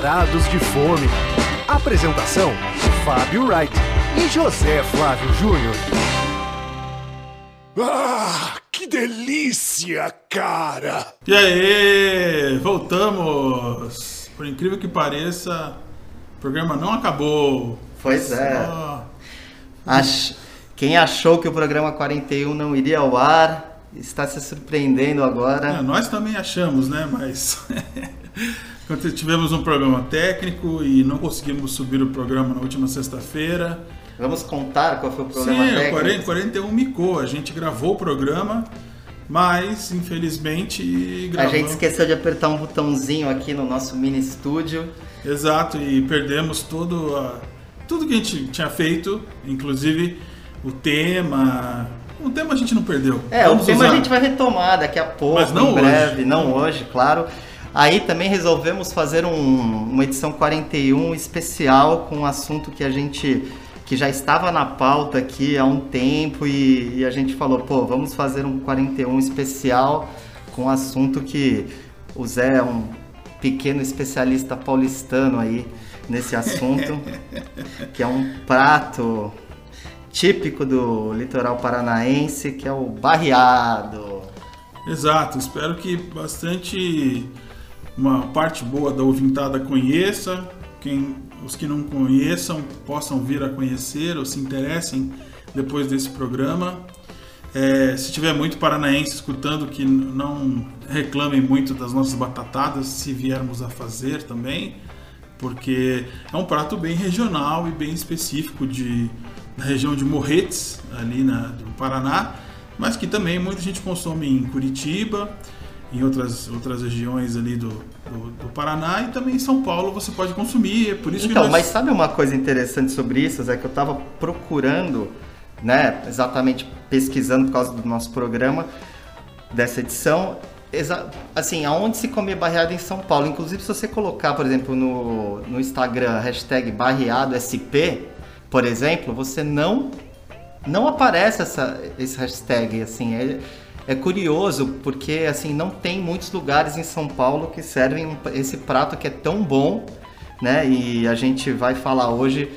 Varados de Fome. Apresentação: Fábio Wright e José Flávio Júnior. Ah, que delícia, cara! E aí, voltamos! Por incrível que pareça, o programa não acabou. Pois é. Ach- Quem achou que o programa 41 não iria ao ar está se surpreendendo É, agora. nós também achamos, né? Mas quando tivemos um problema técnico e não conseguimos subir o programa na última sexta-feira. Vamos contar qual foi o problema Sim, o técnico? 40, 41 micou. A gente gravou o programa, mas infelizmente A gravamos. gente esqueceu de apertar um botãozinho aqui no nosso mini estúdio. Exato, e perdemos todo a- tudo que a gente tinha feito, inclusive o tema. O tema a gente não perdeu. É, o Vamos tema usar. a gente vai retomar daqui a pouco, Mas não em breve, hoje. não hoje, claro. Aí também resolvemos fazer um- uma edição 41 especial com um assunto que a gente que já estava na pauta aqui há um tempo e, e a gente falou, pô, vamos fazer um 41 especial com um assunto que o Zé é um pequeno especialista paulistano aí nesse assunto, que é um prato típico do litoral paranaense, que é o barreado. Exato, espero que bastante uma parte boa da ouvintada conheça, quem os que não conheçam possam vir a conhecer ou se interessem depois desse programa. É, se tiver muito paranaense escutando, que não reclamem muito das nossas batatadas, se viermos a fazer também, porque é um prato bem regional e bem específico de, da região de Morretes, ali na, do Paraná, mas que também muita gente consome em Curitiba, em outras, outras regiões ali do, do, do Paraná e também em São Paulo você pode consumir, é por isso Então, nós... mas sabe uma coisa interessante sobre isso, Zé, que eu estava procurando, né, exatamente pesquisando por causa do nosso programa, dessa edição, assim, aonde se come barreado em São Paulo. Inclusive, se você colocar, por exemplo, no, no Instagram, hashtag barreadosp, por exemplo, você não não aparece essa, esse hashtag, assim, é, é curioso porque, assim, não tem muitos lugares em São Paulo que servem esse prato que é tão bom, né, e a gente vai falar hoje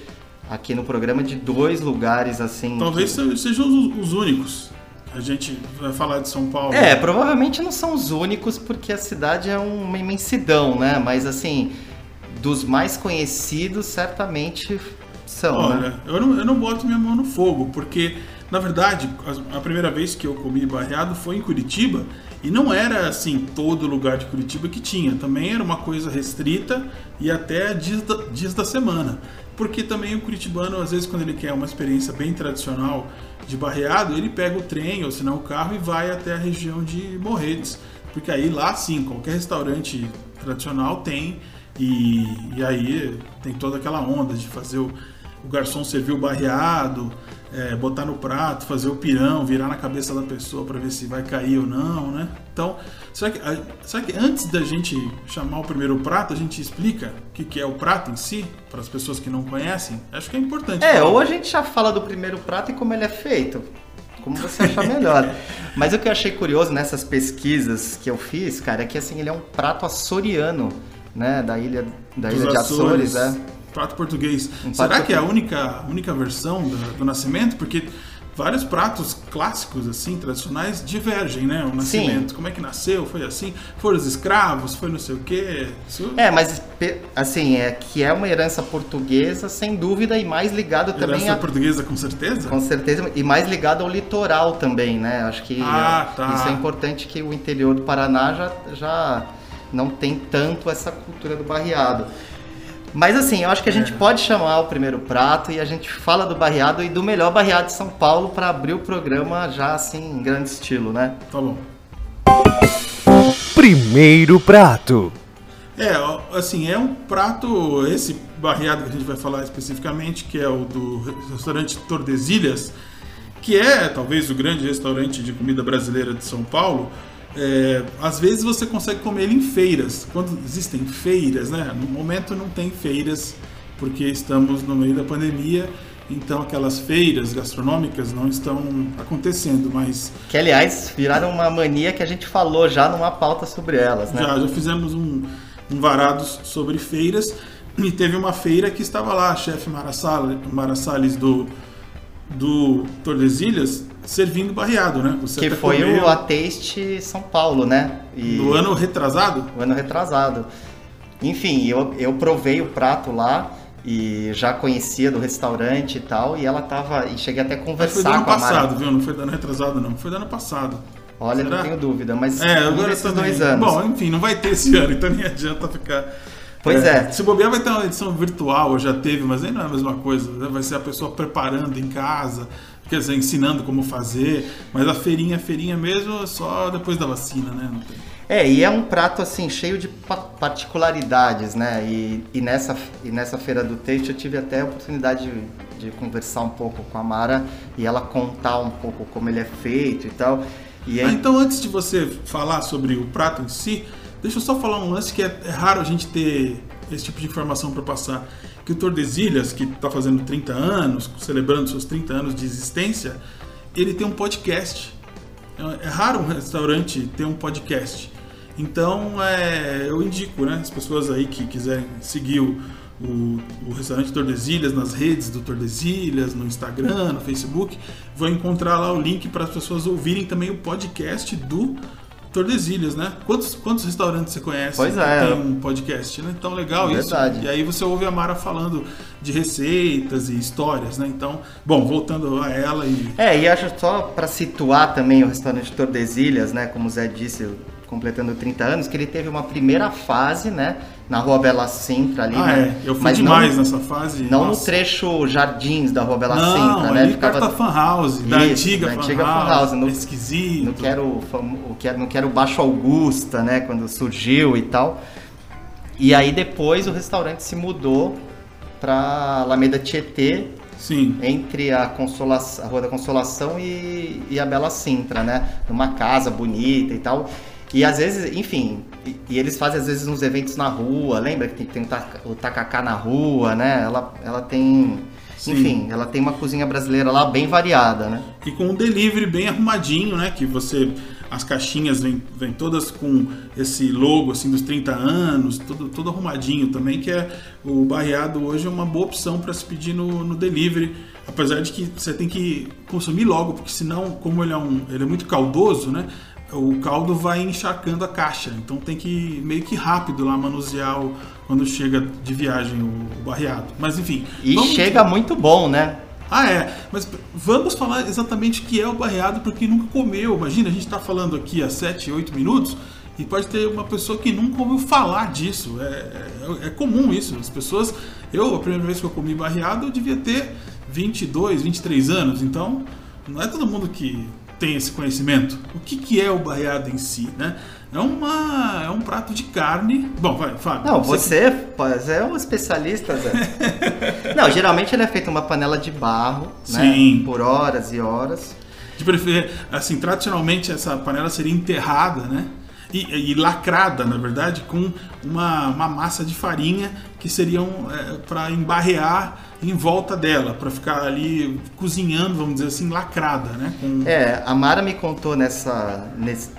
aqui no programa de dois lugares, assim... Talvez que- se- sejam os, os únicos. A gente vai falar de São Paulo. É, provavelmente não são os únicos porque a cidade é uma imensidão, né, mas, assim, dos mais conhecidos, certamente são, né? Olha, eu não, eu não boto minha mão no fogo, porque, na verdade, a, primeira vez que eu comi barreado foi em Curitiba, e não era assim todo lugar de Curitiba que tinha. Também era uma coisa restrita e até dias da, dias da semana. Porque também o curitibano, às vezes, quando ele quer uma experiência bem tradicional de barreado, ele pega o trem ou se não o carro e vai até a região de Morretes. Porque aí lá sim, qualquer restaurante tradicional tem e, e aí tem toda aquela onda de fazer o, o garçom servir o barreado, é, botar no prato, fazer o pirão, virar na cabeça da pessoa para ver se vai cair ou não, né? Então, será que, será que antes da gente chamar o primeiro prato, a gente explica o que, que é o prato em si, para as pessoas que não conhecem? Acho que é importante. É, falar. ou a gente já fala do primeiro prato e como ele é feito. Como você achar melhor. Mas o que eu achei curioso nessas pesquisas que eu fiz, cara, é que assim, ele é um prato açoriano, né? Da ilha, da Dos ilha de Açores, é. Prato português. Um Será prato que é a única, única versão do, do nascimento? Porque vários pratos clássicos, assim, tradicionais, divergem, né? O nascimento. Como é que nasceu? Foi assim? Foram os escravos? Foi não sei o quê? Isso... É, mas assim, é que é uma herança portuguesa, sem dúvida, e mais ligado também Herança a. portuguesa, com certeza? Com certeza, e mais ligado ao litoral também, né? Acho que Ah, é, tá. isso é importante que o interior do Paraná já, já não tem tanto essa cultura do barreado. Mas assim, eu acho que a É. gente pode chamar o primeiro prato e a gente fala do barreado e do melhor barreado de São Paulo para abrir o programa já assim em grande estilo, né? Tá bom. Primeiro prato. É, assim, é um prato, esse barreado que a gente vai falar especificamente, que é o do restaurante Tordesilhas, que é talvez o grande restaurante de comida brasileira de São Paulo. É, às vezes você consegue comer ele em feiras. Quando existem feiras, né? No momento não tem feiras, porque estamos no meio da pandemia, então aquelas feiras gastronômicas não estão acontecendo, mas Que aliás viraram uma mania que a gente falou já numa pauta sobre elas, né? já, já fizemos um, um varados sobre feiras e teve uma feira que estava lá, a chefe Mara Salles, Mara Salles do, do Tordesilhas servindo barreado, né? Você que foi comeu... o Ataste São Paulo, né? E... Do ano retrasado? O ano retrasado. Enfim, eu, eu provei o prato lá e já conhecia do restaurante e tal, e ela tava. E cheguei até a conversar foi do ano com passado, Mara. viu? Não foi do ano retrasado, não. Foi do ano passado. Olha, Será? não tenho dúvida, mas é, agora esses dois anos. Bom, enfim, não vai ter esse ano, então nem adianta ficar. Pois é. é. Se bobear, vai ter uma edição virtual, já teve, mas aí não é a mesma coisa. Né? Vai ser a pessoa preparando em casa, quer dizer, ensinando como fazer. Mas a feirinha, a feirinha mesmo, é só depois da vacina, né? Não tem. É, e é um prato assim cheio de particularidades, né? E, e, nessa, e nessa feira do texto eu tive até a oportunidade de, de, conversar um pouco com a Mara e ela contar um pouco como ele é feito e tal. E aí... ah, então, antes de você falar sobre o prato em si, deixa eu só falar um lance que é, é raro a gente ter esse tipo de informação para passar. Que o Tordesilhas, que está fazendo 30 anos, celebrando seus 30 anos de existência, ele tem um podcast. É, é raro um restaurante ter um podcast. Então, é, eu indico, né, as pessoas aí que quiserem seguir o, o, o, restaurante Tordesilhas nas redes do Tordesilhas, no Instagram, no Facebook, vão encontrar lá o link para as pessoas ouvirem também o podcast do Tordesilhas, né? Quantos, quantos restaurantes você conhece pois que é. tem um podcast, né? Então, legal Verdade. isso. E aí você ouve a Mara falando de receitas e histórias, né? Então, bom, voltando a ela e... É, e acho só para situar também o restaurante Tordesilhas, né? Como o Zé disse, completando 30 anos, que ele teve uma primeira fase, né? Na Rua Bela Sintra ali, ah, né? É. Eu fui Mas demais não, nessa fase. Não Nossa. no trecho Jardins da Rua Bela não, Sintra, né? Ali Ficava... da Fan House, da antiga, da antiga Fan House. No, esquisito. No quero, o que no quero Baixo Augusta, né? Quando surgiu e tal. E aí depois o restaurante se mudou para Alameda Tietê, Sim. entre a, Consolação, a Rua da Consolação e, e a Bela Sintra, né? Numa casa bonita e tal. E às vezes, enfim, e, e, eles fazem às vezes uns eventos na rua, lembra que tem, tem o tacacá na rua, né? Ela, ela tem. Sim. Enfim, ela tem uma cozinha brasileira lá bem variada, né? E com um delivery bem arrumadinho, né? Que você. As caixinhas vêm, vêm todas com esse logo assim dos 30 anos, tudo, tudo arrumadinho também, que é o barreado hoje é uma boa opção para se pedir no, no delivery. Apesar de que você tem que consumir logo, porque senão, como ele é, um, ele é muito caldoso, né? O caldo vai encharcando a caixa. Então tem que meio que rápido lá manusear o, quando chega de viagem o, o barreado. Mas enfim. E chega muito bom, né? Ah, é. Mas vamos falar exatamente o que é o barreado para quem nunca comeu. Imagina, a gente está falando aqui há 7, 8 minutos e pode ter uma pessoa que nunca ouviu falar disso. É, é, é, comum isso. As pessoas. Eu, a primeira vez que eu comi barreado, eu devia ter 22, 23 anos. Então, não é todo mundo que tem esse conhecimento. O que, que é o barreado em si, né? É, uma, é um prato de carne. Bom, vai, Fábio. Não, você, você é um especialista, Zé. Não, geralmente ele é feito uma panela de barro, né? Sim. Por horas e horas. De preferir, assim, tradicionalmente essa panela seria enterrada, né? E, e, lacrada, na verdade, com uma, uma massa de farinha que seriam é, para embarrear em volta dela, para ficar ali cozinhando, vamos dizer assim, lacrada, né? Com... É, a Mara me contou nessa,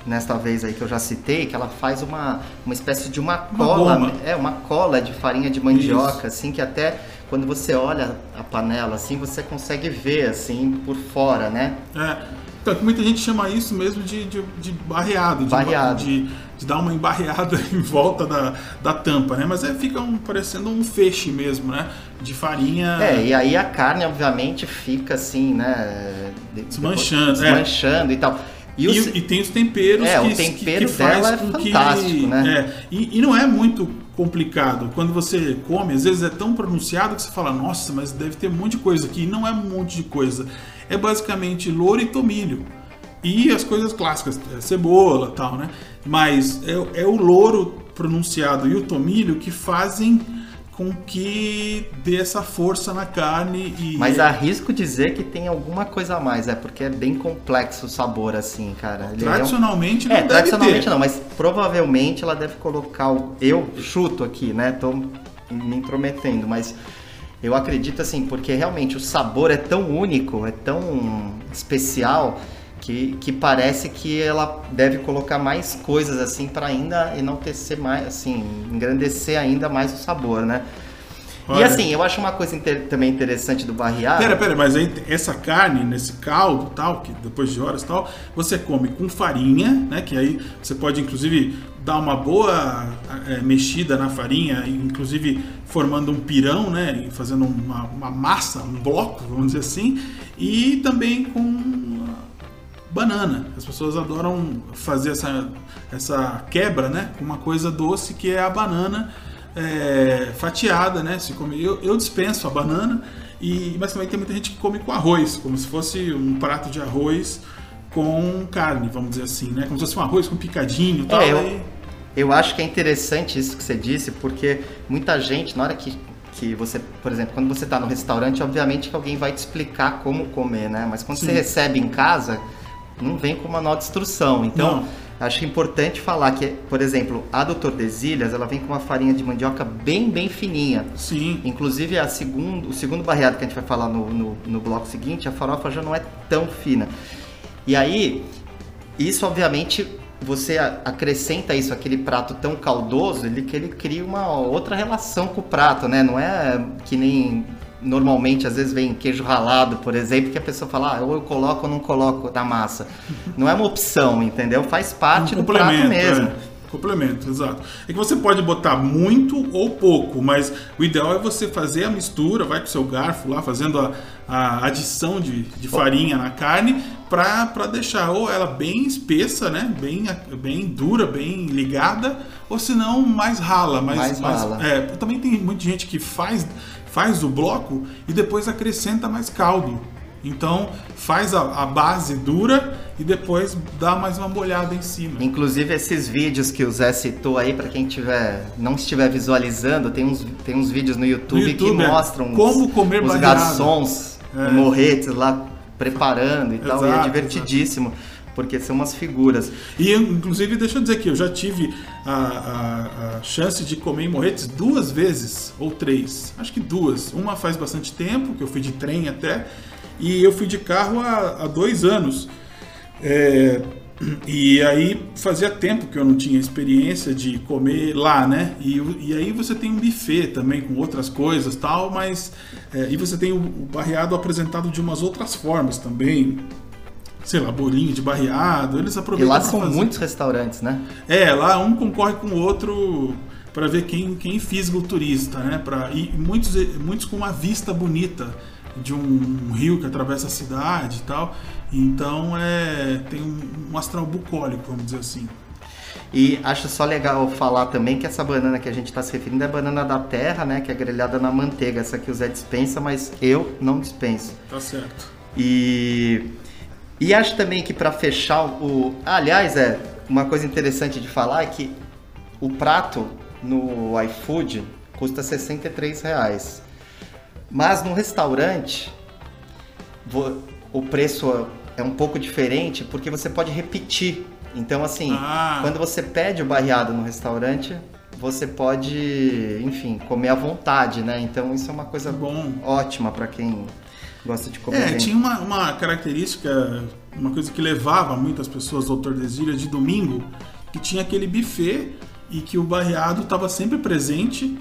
nessa vez aí que eu já citei, que ela faz uma, uma espécie de uma cola, uma é, uma cola de farinha de mandioca, Isso. assim, que até quando você olha a panela, assim, você consegue ver, assim, por fora, né? É. Então, muita gente chama isso mesmo de, de, de barreado, de, barreado. De, de, dar uma embarreada em volta da, da tampa, né? Mas é, fica um, parecendo um feixe mesmo, né? De farinha. É, e aí a carne, obviamente, fica assim, né? Desmanchando. Desmanchando é. e tal. E, e, e, tem os temperos é, que, o tempero que, que faz dela é fantástico, que, né? É, e, e, não é muito complicado. Quando você come, às vezes é tão pronunciado que você fala, nossa, mas deve ter um monte de coisa aqui. E não é um monte de coisa é basicamente louro e tomilho. E as coisas clássicas, é cebola tal, né? Mas é, é o louro pronunciado e o tomilho que fazem com que dê essa força na carne e mas arrisco dizer que tem alguma coisa a mais é porque é bem complexo o sabor assim cara Ele tradicionalmente é um... não é, tradicionalmente ter. não mas provavelmente ela deve colocar o... eu chuto aqui né tô me intrometendo mas eu acredito assim, porque realmente o sabor é tão único, é tão especial que, que parece que ela deve colocar mais coisas assim para ainda enaltecer mais, assim, engrandecer ainda mais o sabor, né? E Olha. assim, eu acho uma coisa inter- também interessante do barreado. Pera, pera, mas aí essa carne, nesse caldo tal, que depois de horas tal, você come com farinha, né? Que aí você pode inclusive dar uma boa eh, mexida na farinha, inclusive formando um pirão, né? Fazendo uma, uma massa, um bloco, vamos dizer assim, e também com ah, banana. As pessoas adoram fazer essa, essa quebra, né? Com uma coisa doce que é a banana é, fatiada, né? Se come, eu, eu dispenso a banana, e, mas também tem muita gente que come com arroz, como se fosse um prato de arroz com carne, vamos dizer assim, né? Como se fosse um arroz com picadinho e tal. É, eu, aí- eu acho que é interessante isso que você disse, porque muita gente, na hora que, que você, por exemplo, quando você está no restaurante, obviamente que alguém vai te explicar como comer, né? Mas quando você Sim. recebe em casa, não vem com manual de instrução. Então, Não. acho importante falar que, por exemplo, a do Tordesilhas, ela vem com uma farinha de mandioca bem, bem fininha. Sim, Inclusive, a segundo, o segundo barreado que a gente vai falar no, no, no bloco seguinte, a farofa já não é tão fina. E aí, isso obviamente, você acrescenta isso, aquele prato tão caldoso, ele, que ele cria uma outra relação com o prato, né? Não é que nem normalmente, às vezes, vem queijo ralado, por exemplo, que a pessoa fala, ah, ou eu coloco ou não coloco na massa. Não é uma opção, entendeu? Faz parte do prato mesmo. é. Complemento, exato. É que você pode botar muito ou pouco, mas o ideal é você fazer a mistura, vai com o seu garfo lá, fazendo a, a adição de, de farinha na carne, pra, pra deixar ou ela bem espessa, né? Bem, bem dura, bem ligada, ou se não, mais rala. Mais, Mais rala. é, também tem muita gente que faz, faz o bloco e depois acrescenta mais caldo. Então faz a, a base dura e depois dá mais uma molhada em cima. Inclusive esses vídeos que o Zé citou aí, para quem tiver, não estiver visualizando, tem uns, tem uns vídeos no YouTube, YouTube, que é. mostram Como os, comer os garçons É. morretes lá preparando e tal, e é Exato, divertidíssimo, porque são umas figuras. E inclusive deixa eu dizer que eu já tive a, a- a chance de comer em Morretes duas vezes ou três, acho que duas. Uma faz bastante tempo que eu fui de trem até e eu fui de carro há, há dois anos. É, e aí fazia tempo que eu não tinha experiência de comer lá, né? E, e aí você tem um buffet também com outras coisas tal, mas é, e você tem o, o barreado apresentado de umas outras formas também. Sei lá, bolinho de barreado, eles E aproveitam lá pra são fazer. muitos restaurantes, né? É, lá um concorre com o outro para ver quem, quem fisga o turista, né? Pra, e muitos, muitos com uma vista bonita de um rio que atravessa a cidade e tal. Então é, tem um, um astral bucólico, vamos dizer assim. E acho só legal falar também que essa banana que a gente está se referindo é a banana da terra, né? Que é grelhada na manteiga. Essa que o Zé dispensa, mas eu não dispenso. Tá certo. E, e acho também que para fechar o. ah, aliás, é uma coisa interessante de falar é que o prato no iFood custa 63 reais. Mas no restaurante o preço é um pouco diferente porque você pode repetir. Então, assim, Ah. quando você pede o barreado no restaurante, você pode, enfim, comer à vontade, né? Então, isso é uma coisa Bom. ótima para quem gosta de comer É, bem. tinha uma, uma característica, uma coisa que levava muitas pessoas ao Tordesilhas de domingo, que tinha aquele buffet e que o barreado estava sempre presente.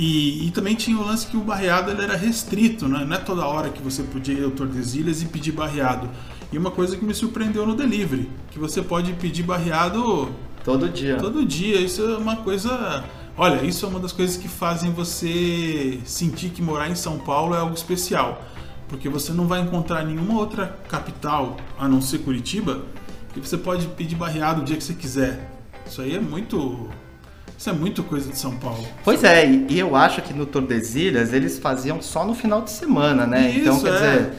E, e também tinha o lance que o barreado ele era restrito, né? não é toda hora que você podia ir ao Tordesilhas e pedir barreado. E uma coisa que me surpreendeu no delivery, que você pode pedir barreado Todo dia. Todo dia, isso é uma coisa. Olha, isso é uma das coisas que fazem você sentir que morar em São Paulo é algo especial. Porque você não vai encontrar nenhuma outra capital, a não ser Curitiba, que você pode pedir barreado o dia que você quiser. Isso aí é muito. Isso é muito coisa de São Paulo. Pois é, e eu acho que no Tordesilhas eles faziam só no final de semana, né? então, Isso, quer é. dizer,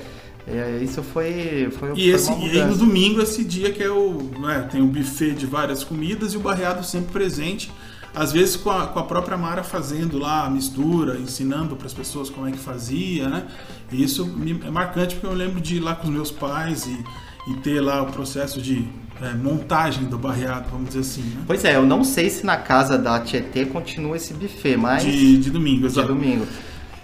é, isso foi, foi, E, esse, e aí no domingo, esse dia que é o. né, tem um buffet de várias comidas e o barreado sempre presente. Às vezes com a, com a própria Mara fazendo lá a mistura, ensinando para as pessoas como é que fazia, né? E isso é marcante porque eu lembro de ir lá com os meus pais e, e ter lá o processo de é, montagem do barreado, vamos dizer assim, né? Pois é, eu não sei se na casa da Tietê continua esse buffet, mas De, de domingo, de exato. domingo.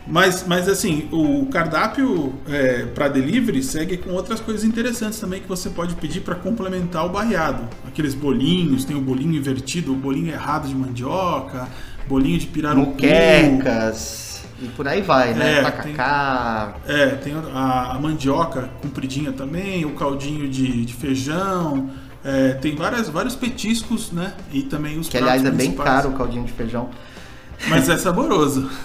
Mas, mas assim, o cardápio é, para delivery segue com outras coisas interessantes também que você pode pedir para complementar o barreado. Aqueles bolinhos, tem o bolinho invertido, o bolinho errado de mandioca, bolinho de pirarucu. Muquecas. E por aí vai, né? É, Tacacá. É, tem a, a mandioca compridinha também, o caldinho de, de feijão. É, tem várias, vários petiscos, né? E também os Que aliás é pratos bem caro o caldinho de feijão. Mas é saboroso.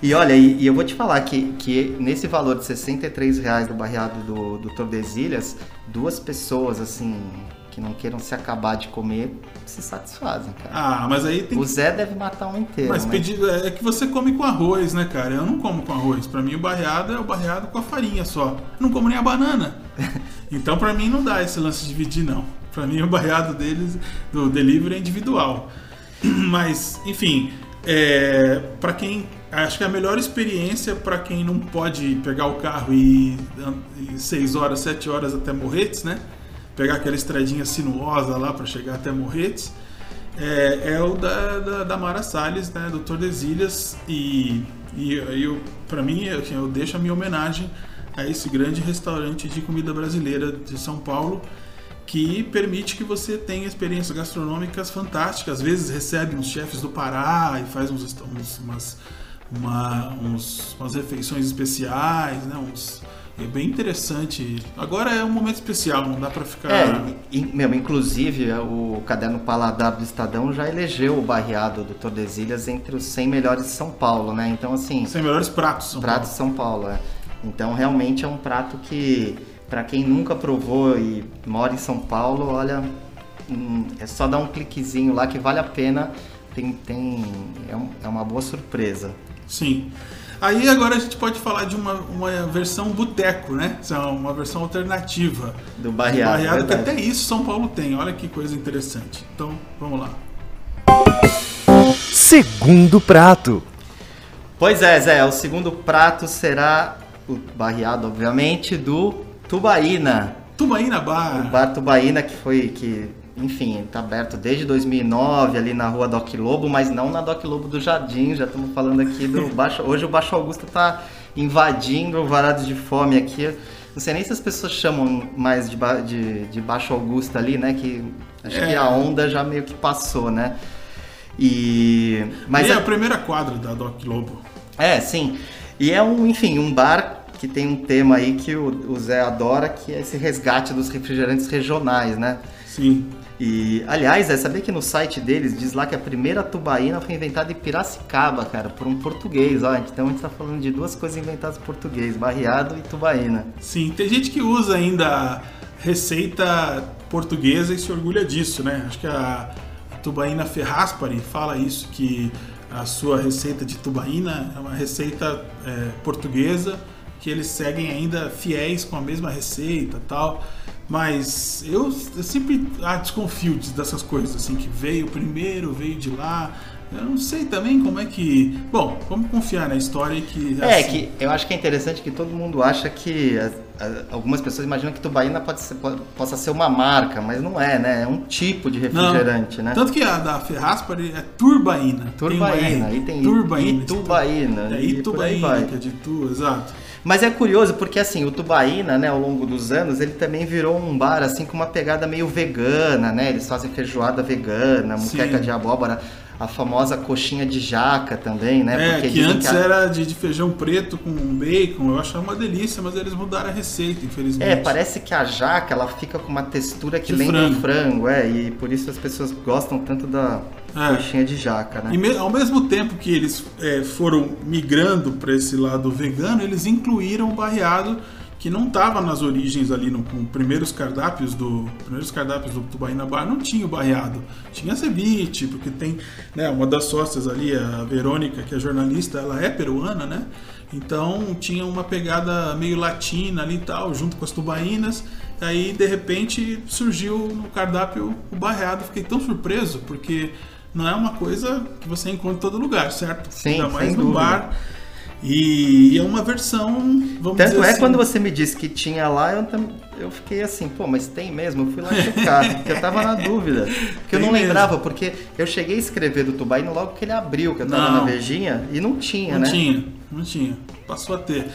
E olha, e, e eu vou te falar que, que nesse valor de 63 reais do barreado do, do Tordesilhas, duas pessoas, assim, que não queiram se acabar de comer, se satisfazem, cara. ah, mas aí tem O Zé deve matar um inteiro, Mas né? pedir, é que você come com arroz, né, cara? Eu não como com arroz. Pra mim o barreado é o barreado com a farinha só. Eu não como nem a banana. Então pra mim não dá esse lance de dividir, não. Pra mim o barreado deles, do delivery é individual. Mas, enfim, é, para quem. Acho que a melhor experiência pra quem não pode pegar o carro e 6 horas, 7 horas até Morretes, né? Pegar aquela estradinha sinuosa lá pra chegar até Morretes. É, é o da, da, da Mara Salles, né, do Tordesilhas, e, e eu, para mim eu, eu deixo a minha homenagem a esse grande restaurante de comida brasileira de São Paulo, que permite que você tenha experiências gastronômicas fantásticas. Às vezes recebe uns chefes do Pará e faz uns, uns- umas, uma- uns- umas refeições especiais, né, uns, é bem interessante. Agora é um momento especial, não dá para ficar... É, e, meu, inclusive o caderno Paladar do Estadão já elegeu o barreado do Tordesilhas entre os 100 melhores de São Paulo, né? Então, assim, São melhores pratos. São prato de São Paulo, é. Então, realmente é um prato que, pra quem nunca provou e mora em São Paulo, olha, hum, é só dar um cliquezinho lá que vale a pena. Tem, tem, é, um- é uma boa surpresa. Sim. Aí agora a gente pode falar de uma, uma versão boteco, né? É Uma versão alternativa. Do barreado, Do barreado que até isso São Paulo tem. Olha que coisa interessante. Então, vamos lá. Segundo prato. Pois é, Zé, o segundo prato será barreado, obviamente, do Tubaína. Tubaína O Bar. Bar Tubaína que foi que, enfim, tá aberto desde 2009 ali na rua Doc Lobo, mas não na Doc Lobo do Jardim. Já estamos falando aqui do Baixo. Hoje o Baixo Augusta tá invadindo o Varados de Fome aqui. Não sei nem se as pessoas chamam mais de, ba- de, de Baixo Augusta ali, né? Que acho É. que a onda já meio que passou, né? E mas é é- a primeira quadra da Doc Lobo. é, sim. E é um, enfim, um bar que tem um tema aí que o, o Zé adora, que é esse resgate dos refrigerantes regionais, né? Sim. E, aliás, Zé, sabia que no site deles diz lá que a primeira tubaína foi inventada em Piracicaba, cara, por um português, ó. Então a gente tá falando de duas coisas inventadas por português, barreado e tubaína. Sim. Tem gente que usa ainda receita portuguesa e se orgulha disso, né? Acho que a Tubaína Ferraspari fala isso, que a sua receita de tubaína é uma receita é, portuguesa, que eles seguem ainda fiéis com a mesma receita tal. Mas eu, eu sempre ah, desconfio de- dessas coisas, assim, que veio primeiro, veio de lá. Eu não sei também como é que. Bom, vamos confiar na história e que. É, assim, que eu acho que é interessante que todo mundo acha que algumas pessoas imaginam que tubaína pode ser, po- possa ser uma marca, mas não é, né? É um tipo de Não. refrigerante, né? Tanto que a da Ferraspari é Turbaína. Turbaína, tem um e tem Turbaína. Itubaína, É e aí. Itubaína, que é de tu, exato. Mas é curioso porque assim, o Tubaína, né, ao longo dos anos, ele também virou um bar assim com uma pegada meio vegana, né? Eles fazem feijoada vegana, muqueca de abóbora, a famosa coxinha de jaca também, né? É, Porque que antes a- era de, de feijão preto com bacon, eu achava uma delícia, mas eles mudaram a receita, infelizmente. É, parece que a jaca ela fica com uma textura que De lembra um frango. frango, é, e por isso as pessoas gostam tanto da É. coxinha de jaca, né? E me- ao mesmo tempo que eles é, foram migrando para esse lado vegano, eles incluíram o barreado que não estava nas origens ali no, com primeiros cardápios do primeiros cardápios do Tubaína Bar não tinha o barreado. Tinha ceviche porque tem né uma das sócias ali a Verônica que é jornalista ela é peruana né? Então tinha uma pegada meio latina ali e tal junto com as tubaínas. Aí de repente surgiu no cardápio o barreado. Fiquei tão surpreso porque não é uma coisa que você encontra em todo lugar certo? Sim, ainda mais no dúvida. bar e, é uma versão, vamos Tanto é assim, quando você me disse que tinha lá, eu, eu fiquei assim, pô, mas tem mesmo? Eu fui lá checar, porque eu tava na dúvida. Porque eu Tem não mesmo. lembrava, porque eu cheguei a escrever do Tubaína logo que ele abriu, que eu tava Não. na Vejinha, e não tinha, não né? tinha. não tinha. Passou a ter.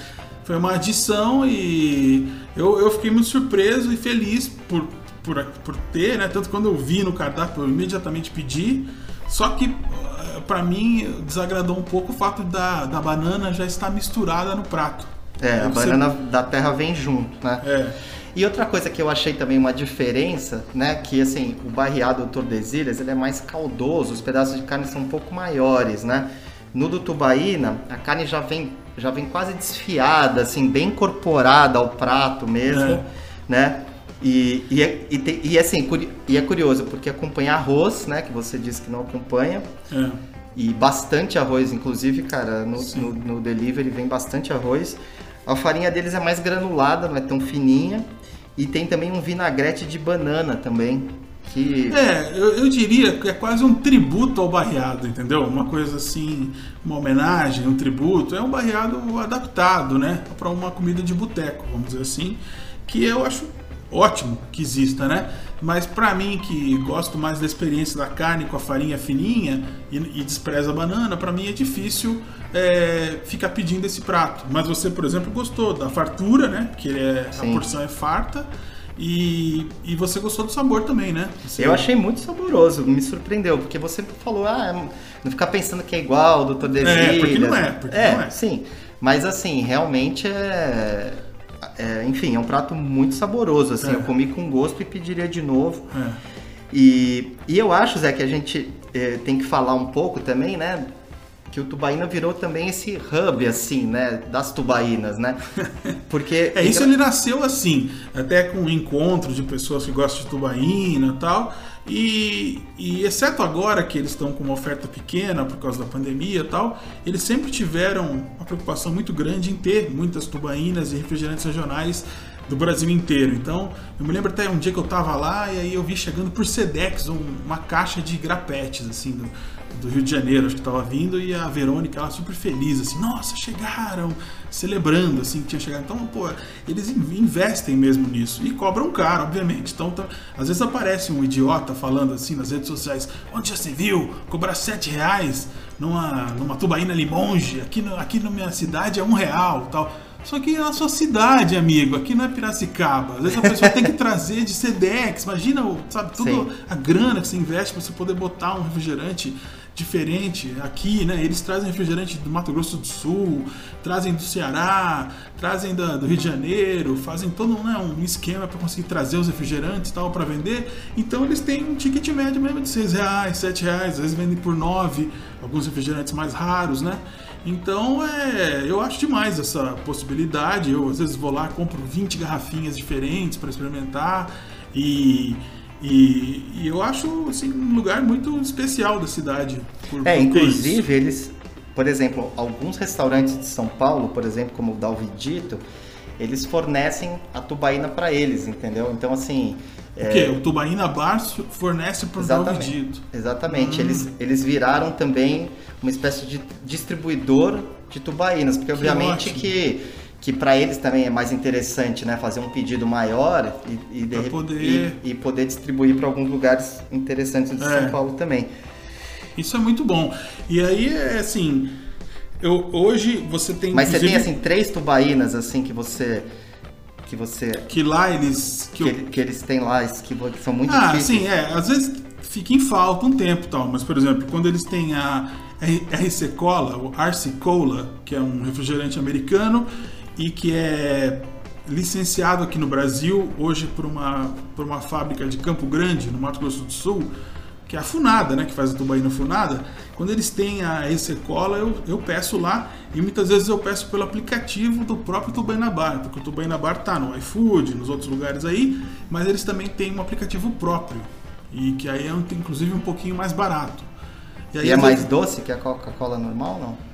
Foi uma adição e eu, eu fiquei muito surpreso e feliz por, por, por ter, né? Tanto quando eu vi no cardápio, eu imediatamente pedi. Só que pra mim desagradou um pouco o fato da, da banana já estar misturada no prato. É, a Você- banana da terra vem junto, né? É. E outra coisa que eu achei também uma diferença, né, que assim, o barreado do Tordesilhas, ele é mais caldoso, os pedaços de carne são um pouco maiores, né? No do Tubaína, a carne já vem, já vem quase desfiada, assim, bem incorporada ao prato mesmo, É. né? E, e, é- e, tem- e, assim, curi- e é curioso, porque acompanha arroz, né, que você disse que não acompanha, É. e bastante arroz, inclusive, cara, no, no, no delivery vem bastante arroz. A farinha deles é mais granulada, não é tão fininha. E tem também um vinagrete de banana também, que... É, eu, eu diria que é quase um tributo ao barreado, entendeu? Uma coisa assim, uma homenagem, um tributo. É um barreado adaptado, né? Para uma comida de boteco, vamos dizer assim. Que eu acho ótimo que exista, né? Mas pra mim, que gosto mais da experiência da carne com a farinha fininha e, e despreza a banana, pra mim é difícil é, ficar pedindo esse prato. Mas você, por exemplo, gostou da fartura, né? Que é, a porção é farta. E, e você gostou do sabor também, né? Você- Eu achei muito saboroso, me surpreendeu, porque você falou, ah, não ficar pensando que é igual ao do Tordesilhas. É, porque não é, porque é, não é. sim. Mas assim, realmente é... é, enfim, é um prato muito saboroso, assim, É. eu comi com gosto e pediria de novo. É. E, e eu acho, Zé, que a gente eh, tem que falar um pouco também, né? Que o Tubaína virou também esse hub, assim, né? Das tubaínas, né? Porque. É, isso ele nasceu assim, até com um encontro de pessoas que gostam de tubaína e tal. E, e exceto agora que eles estão com uma oferta pequena por causa da pandemia e tal, eles sempre tiveram uma preocupação muito grande em ter muitas tubaínas e refrigerantes regionais do Brasil inteiro. Então, eu me lembro até um dia que eu tava lá e aí eu vi chegando por Sedex um- uma caixa de grapetes, assim, do, do Rio de Janeiro, acho que tava vindo, e a Verônica, ela super feliz, assim, nossa, chegaram, celebrando, assim, que tinha chegado. Então, pô, eles in- investem mesmo nisso e cobram caro, obviamente. Então, tá- às vezes aparece um idiota falando assim nas redes sociais, onde já se viu cobrar 7 reais numa, numa tubaína limonge, aqui, no, aqui na minha cidade é um real, tal. Só que é na sua cidade, amigo, aqui não é Piracicaba. Às vezes a pessoa tem que trazer de Sedex. Imagina, sabe, toda Sim. a grana que você investe para você poder botar um refrigerante diferente aqui, né? Eles trazem refrigerante do Mato Grosso do Sul, trazem do Ceará, trazem da- do Rio de Janeiro, fazem todo né, um esquema para conseguir trazer os refrigerantes e tal para vender. Então eles têm um ticket médio mesmo de 6 reais, 7 reais, às vezes vendem por 9, alguns refrigerantes mais raros, né? Então é, eu acho demais essa possibilidade. Eu às vezes vou lá, compro 20 garrafinhas diferentes para experimentar e, e, e eu acho assim, um lugar muito especial da cidade. por- É, por inclusive eles, por exemplo, alguns restaurantes de São Paulo, por exemplo, como o Dalvidito, eles fornecem a tubaína para eles, entendeu? Então, assim. O quê? O Tubaína Bar fornece para o Exatamente. Exatamente. Hum. Eles, eles viraram também uma espécie de distribuidor de tubaínas, porque obviamente ótimo. que, que para eles também é mais interessante, né, fazer um pedido maior e, e, de poder- e, e poder distribuir para alguns lugares interessantes de É. São Paulo também. Isso é muito bom. E aí, é assim, eu, hoje você tem. Mas você tem inclusive, assim três tubaínas assim que você que você Que lá eles. Que que, eu- que eles têm lá que, que são muito Ah, difíceis. sim, é. Às vezes fica em falta um tempo e tal, mas por exemplo, quando eles têm a RC Cola, o RC Cola, que é um refrigerante americano e que é licenciado aqui no Brasil, hoje por uma, por uma fábrica de Campo Grande, no Mato Grosso do Sul, que é a Funada, né, que faz a tubaína Funada. Quando eles têm a RC Cola, eu, eu peço lá e muitas vezes eu peço pelo aplicativo do próprio Tubaína Bar, porque o Tubaína Bar tá no iFood, nos outros lugares aí, mas eles também têm um aplicativo próprio e que aí é inclusive um pouquinho mais barato. Aí, E é mais doce que a Coca-Cola normal, não?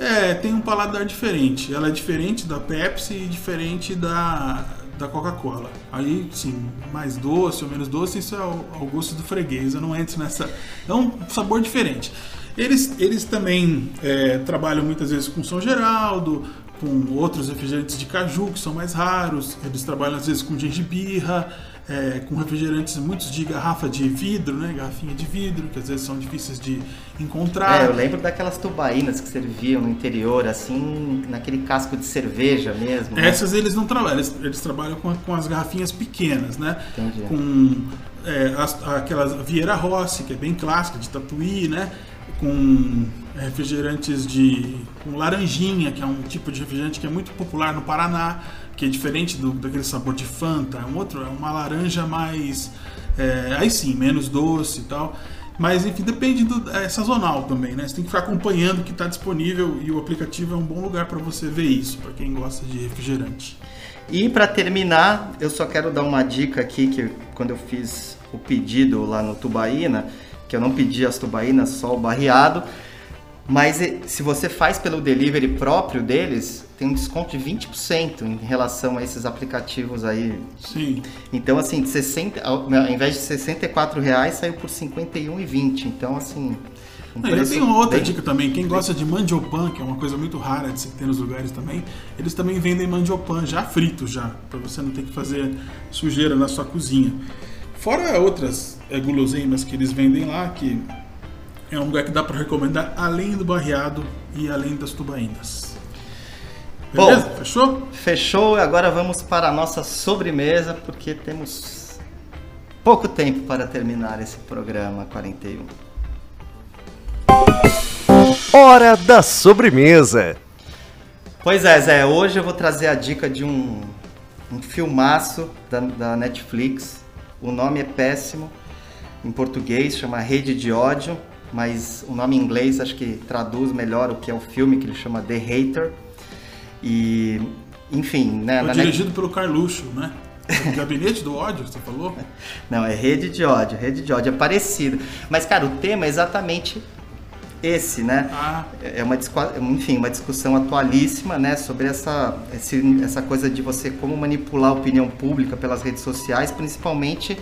é, tem um paladar diferente. Ela é diferente da Pepsi e diferente da, da Coca-Cola. Aí, sim, mais doce ou menos doce, isso é ao, ao gosto do freguês. Eu não entro nessa. É um sabor diferente. Eles, eles também é, trabalham muitas vezes com São Geraldo, com outros refrigerantes de caju, que são mais raros. Eles trabalham às vezes com gengibirra. É, com refrigerantes muitos de garrafa de vidro, né? Garrafinha de vidro, que às vezes são difíceis de encontrar. É, eu lembro daquelas tubaínas que serviam no interior, assim, naquele casco de cerveja mesmo. né? Essas eles não trabalham, eles, eles trabalham com, com as garrafinhas pequenas, né? Entendi. Com é, as- aquelas Vieira Rossi, que é bem clássica, de Tatuí, né? Com refrigerantes de. com laranjinha, que é um tipo de refrigerante que é muito popular no Paraná, que é diferente do, daquele sabor de Fanta, é um outro, é uma laranja mais. é, aí sim, menos doce e tal. Mas enfim, depende do. É sazonal também, né? Você tem que ficar acompanhando o que está disponível e o aplicativo é um bom lugar para você ver isso, para quem gosta de refrigerante. E para terminar, eu só quero dar uma dica aqui que quando eu fiz o pedido lá no Tubaína, que eu não pedi as tubaínas, só o barreado, mas e- se você faz pelo delivery próprio deles, tem um desconto de 20% em relação a esses aplicativos aí. Sim. Então assim, de 60, ao invés de 64 reais, saiu por R$ 51,20. Então assim, um Não, tenho uma outra bem- dica também. Quem gosta de mandiopan, que é uma coisa muito rara de se ter nos lugares também, eles também vendem mandiopan já frito já, para você não ter que fazer sujeira na sua cozinha. Fora outras é, guloseimas que eles vendem lá, que é um lugar que dá para recomendar além do barreado e além das tubaínas. Bom. Beleza? Fechou? Fechou, e agora vamos para a nossa sobremesa, porque temos pouco tempo para terminar esse programa 41. Hora da sobremesa. Pois é, Zé, hoje eu vou trazer a dica de um, um filmaço da, da Netflix. O nome é péssimo, em português chama Rede de Ódio, mas o nome em inglês acho que traduz melhor o que é o filme, que ele chama The Hater. E, enfim, né, Foi na Net- dirigido pelo Carluxo, né? O Gabinete do Ódio, você falou? Não, é rede de ódio, rede de ódio, é parecido. Mas, cara, o tema é exatamente esse, né? Ah, É uma, discu- enfim, uma discussão atualíssima, né, sobre essa, esse- essa coisa de você como manipular a opinião pública pelas redes sociais, principalmente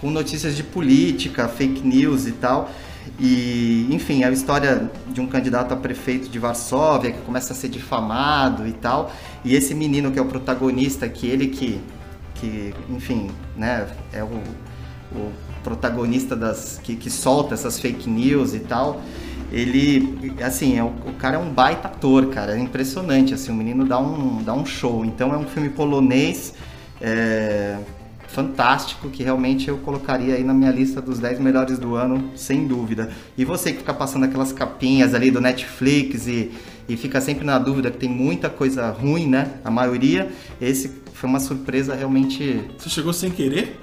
com notícias de política, fake news e tal. E, enfim, é a história de um candidato a prefeito de Varsóvia que começa a ser difamado e tal. E esse menino que é o protagonista, que ele que, que enfim, né, é o, o protagonista das que, que solta essas fake news e tal. Ele, assim, é, o, o cara é um baita ator, cara, é impressionante, assim, o menino dá um, dá um show. Então é um filme polonês, é, fantástico, que realmente eu colocaria aí na minha lista dos 10 melhores do ano, sem dúvida. E você que fica passando aquelas capinhas ali do Netflix e, e fica sempre na dúvida que tem muita coisa ruim, né? A maioria, esse foi uma surpresa realmente você chegou sem querer?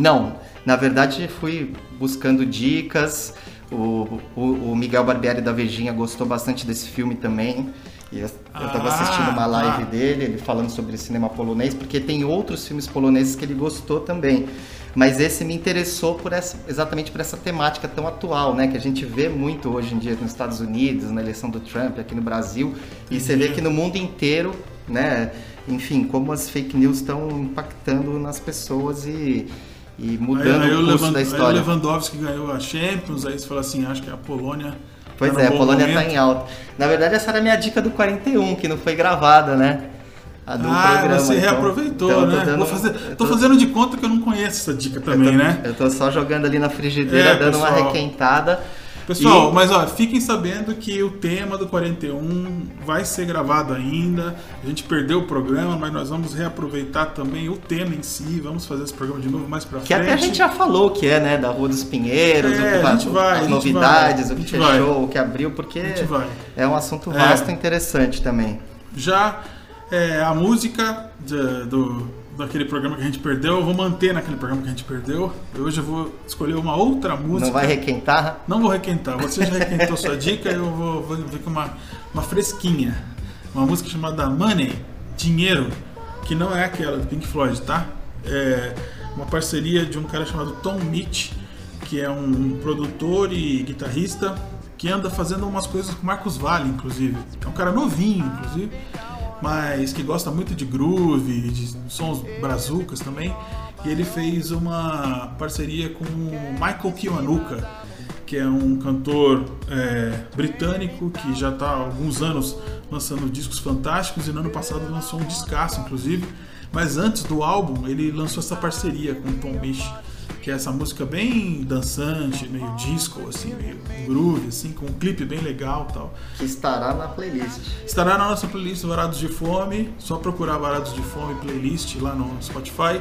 não, na verdade fui buscando dicas. O, o, o Miguel Barbieri da Vejinha gostou bastante desse filme também. Eu, eu tava Ah, assistindo uma live tá. dele, ele falando sobre cinema polonês, porque tem outros filmes poloneses que ele gostou também. Mas esse me interessou por essa, exatamente por essa temática tão atual, né? Que a gente vê muito hoje em dia nos Estados Unidos, na eleição do Trump, aqui no Brasil. E você vê Entendi. que no mundo inteiro, né? Enfim, como as fake news estão impactando nas pessoas e, e mudando aí, aí o curso da aí o história. Lewandowski ganhou a Champions, aí você fala assim, acho que a Polônia. Pois tá é, a Polônia momento. tá em alta. Na verdade, essa era a minha dica do 41, que não foi gravada, né? A do Ah, programa. você então- reaproveitou, então eu tô né? dando- Vou fazer- eu tô fazendo de conta que eu não conheço essa dica eu também, tô- né? Eu tô só jogando ali na frigideira, É, dando uma pessoal. requentada. Pessoal, E- mas ó, fiquem sabendo que o tema do 41 vai ser gravado ainda. A gente perdeu o programa, mas nós vamos reaproveitar também o tema em si. Vamos fazer esse programa de novo mais pra Que frente. até a gente já falou que é, né? Da Rua dos Pinheiros, É, que a gente vai, as novidades, vai, o que gente vai. fechou, o que abriu, porque é um assunto É. vasto e interessante também. Já é, a música de- do, daquele programa que a gente perdeu, eu vou manter naquele programa que a gente perdeu. Hoje eu vou escolher uma outra música. Não vai requentar? Não vou requentar. Você já requentou sua dica, eu vou, vou ver com uma, uma fresquinha. Uma música chamada Money, Dinheiro, que não é aquela do Pink Floyd, tá? É uma parceria de um cara chamado Tom Mitch, que é um produtor e guitarrista que anda fazendo umas coisas com Marcos Valle, inclusive. É um cara novinho, inclusive, mas que gosta muito de groove, de sons brazucas também. E ele fez uma parceria com Michael Kiwanuka, que é um cantor é, britânico que já está há alguns anos lançando discos fantásticos e no ano passado lançou um descasso, inclusive. Mas antes do álbum, ele lançou essa parceria com Tom Misch, que é essa música bem dançante, meio disco, assim, meio groove, assim, com um clipe bem legal tal. Que estará na playlist. Estará na nossa playlist Varados de Fome, só procurar Varados de Fome playlist lá no Spotify,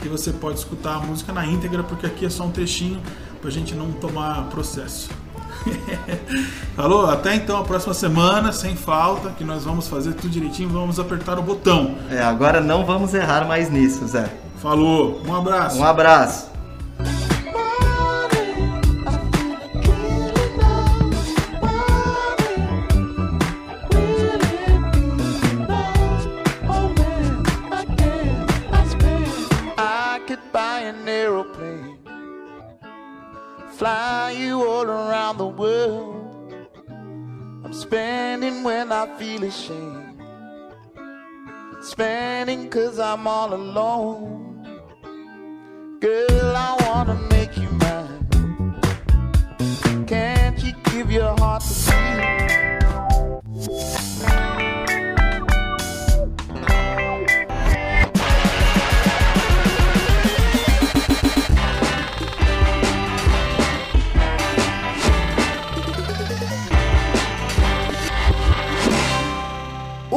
que você pode escutar a música na íntegra, porque aqui é só um trechinho pra gente não tomar processo. Falou? Até então a próxima semana, sem falta, que nós vamos fazer tudo direitinho, vamos apertar o botão. É, agora não vamos errar mais nisso, Zé. Falou, um abraço. Um abraço. When I feel ashamed, spending cause I'm all alone. Girl, I wanna make you mine. Can't you give your heart to me?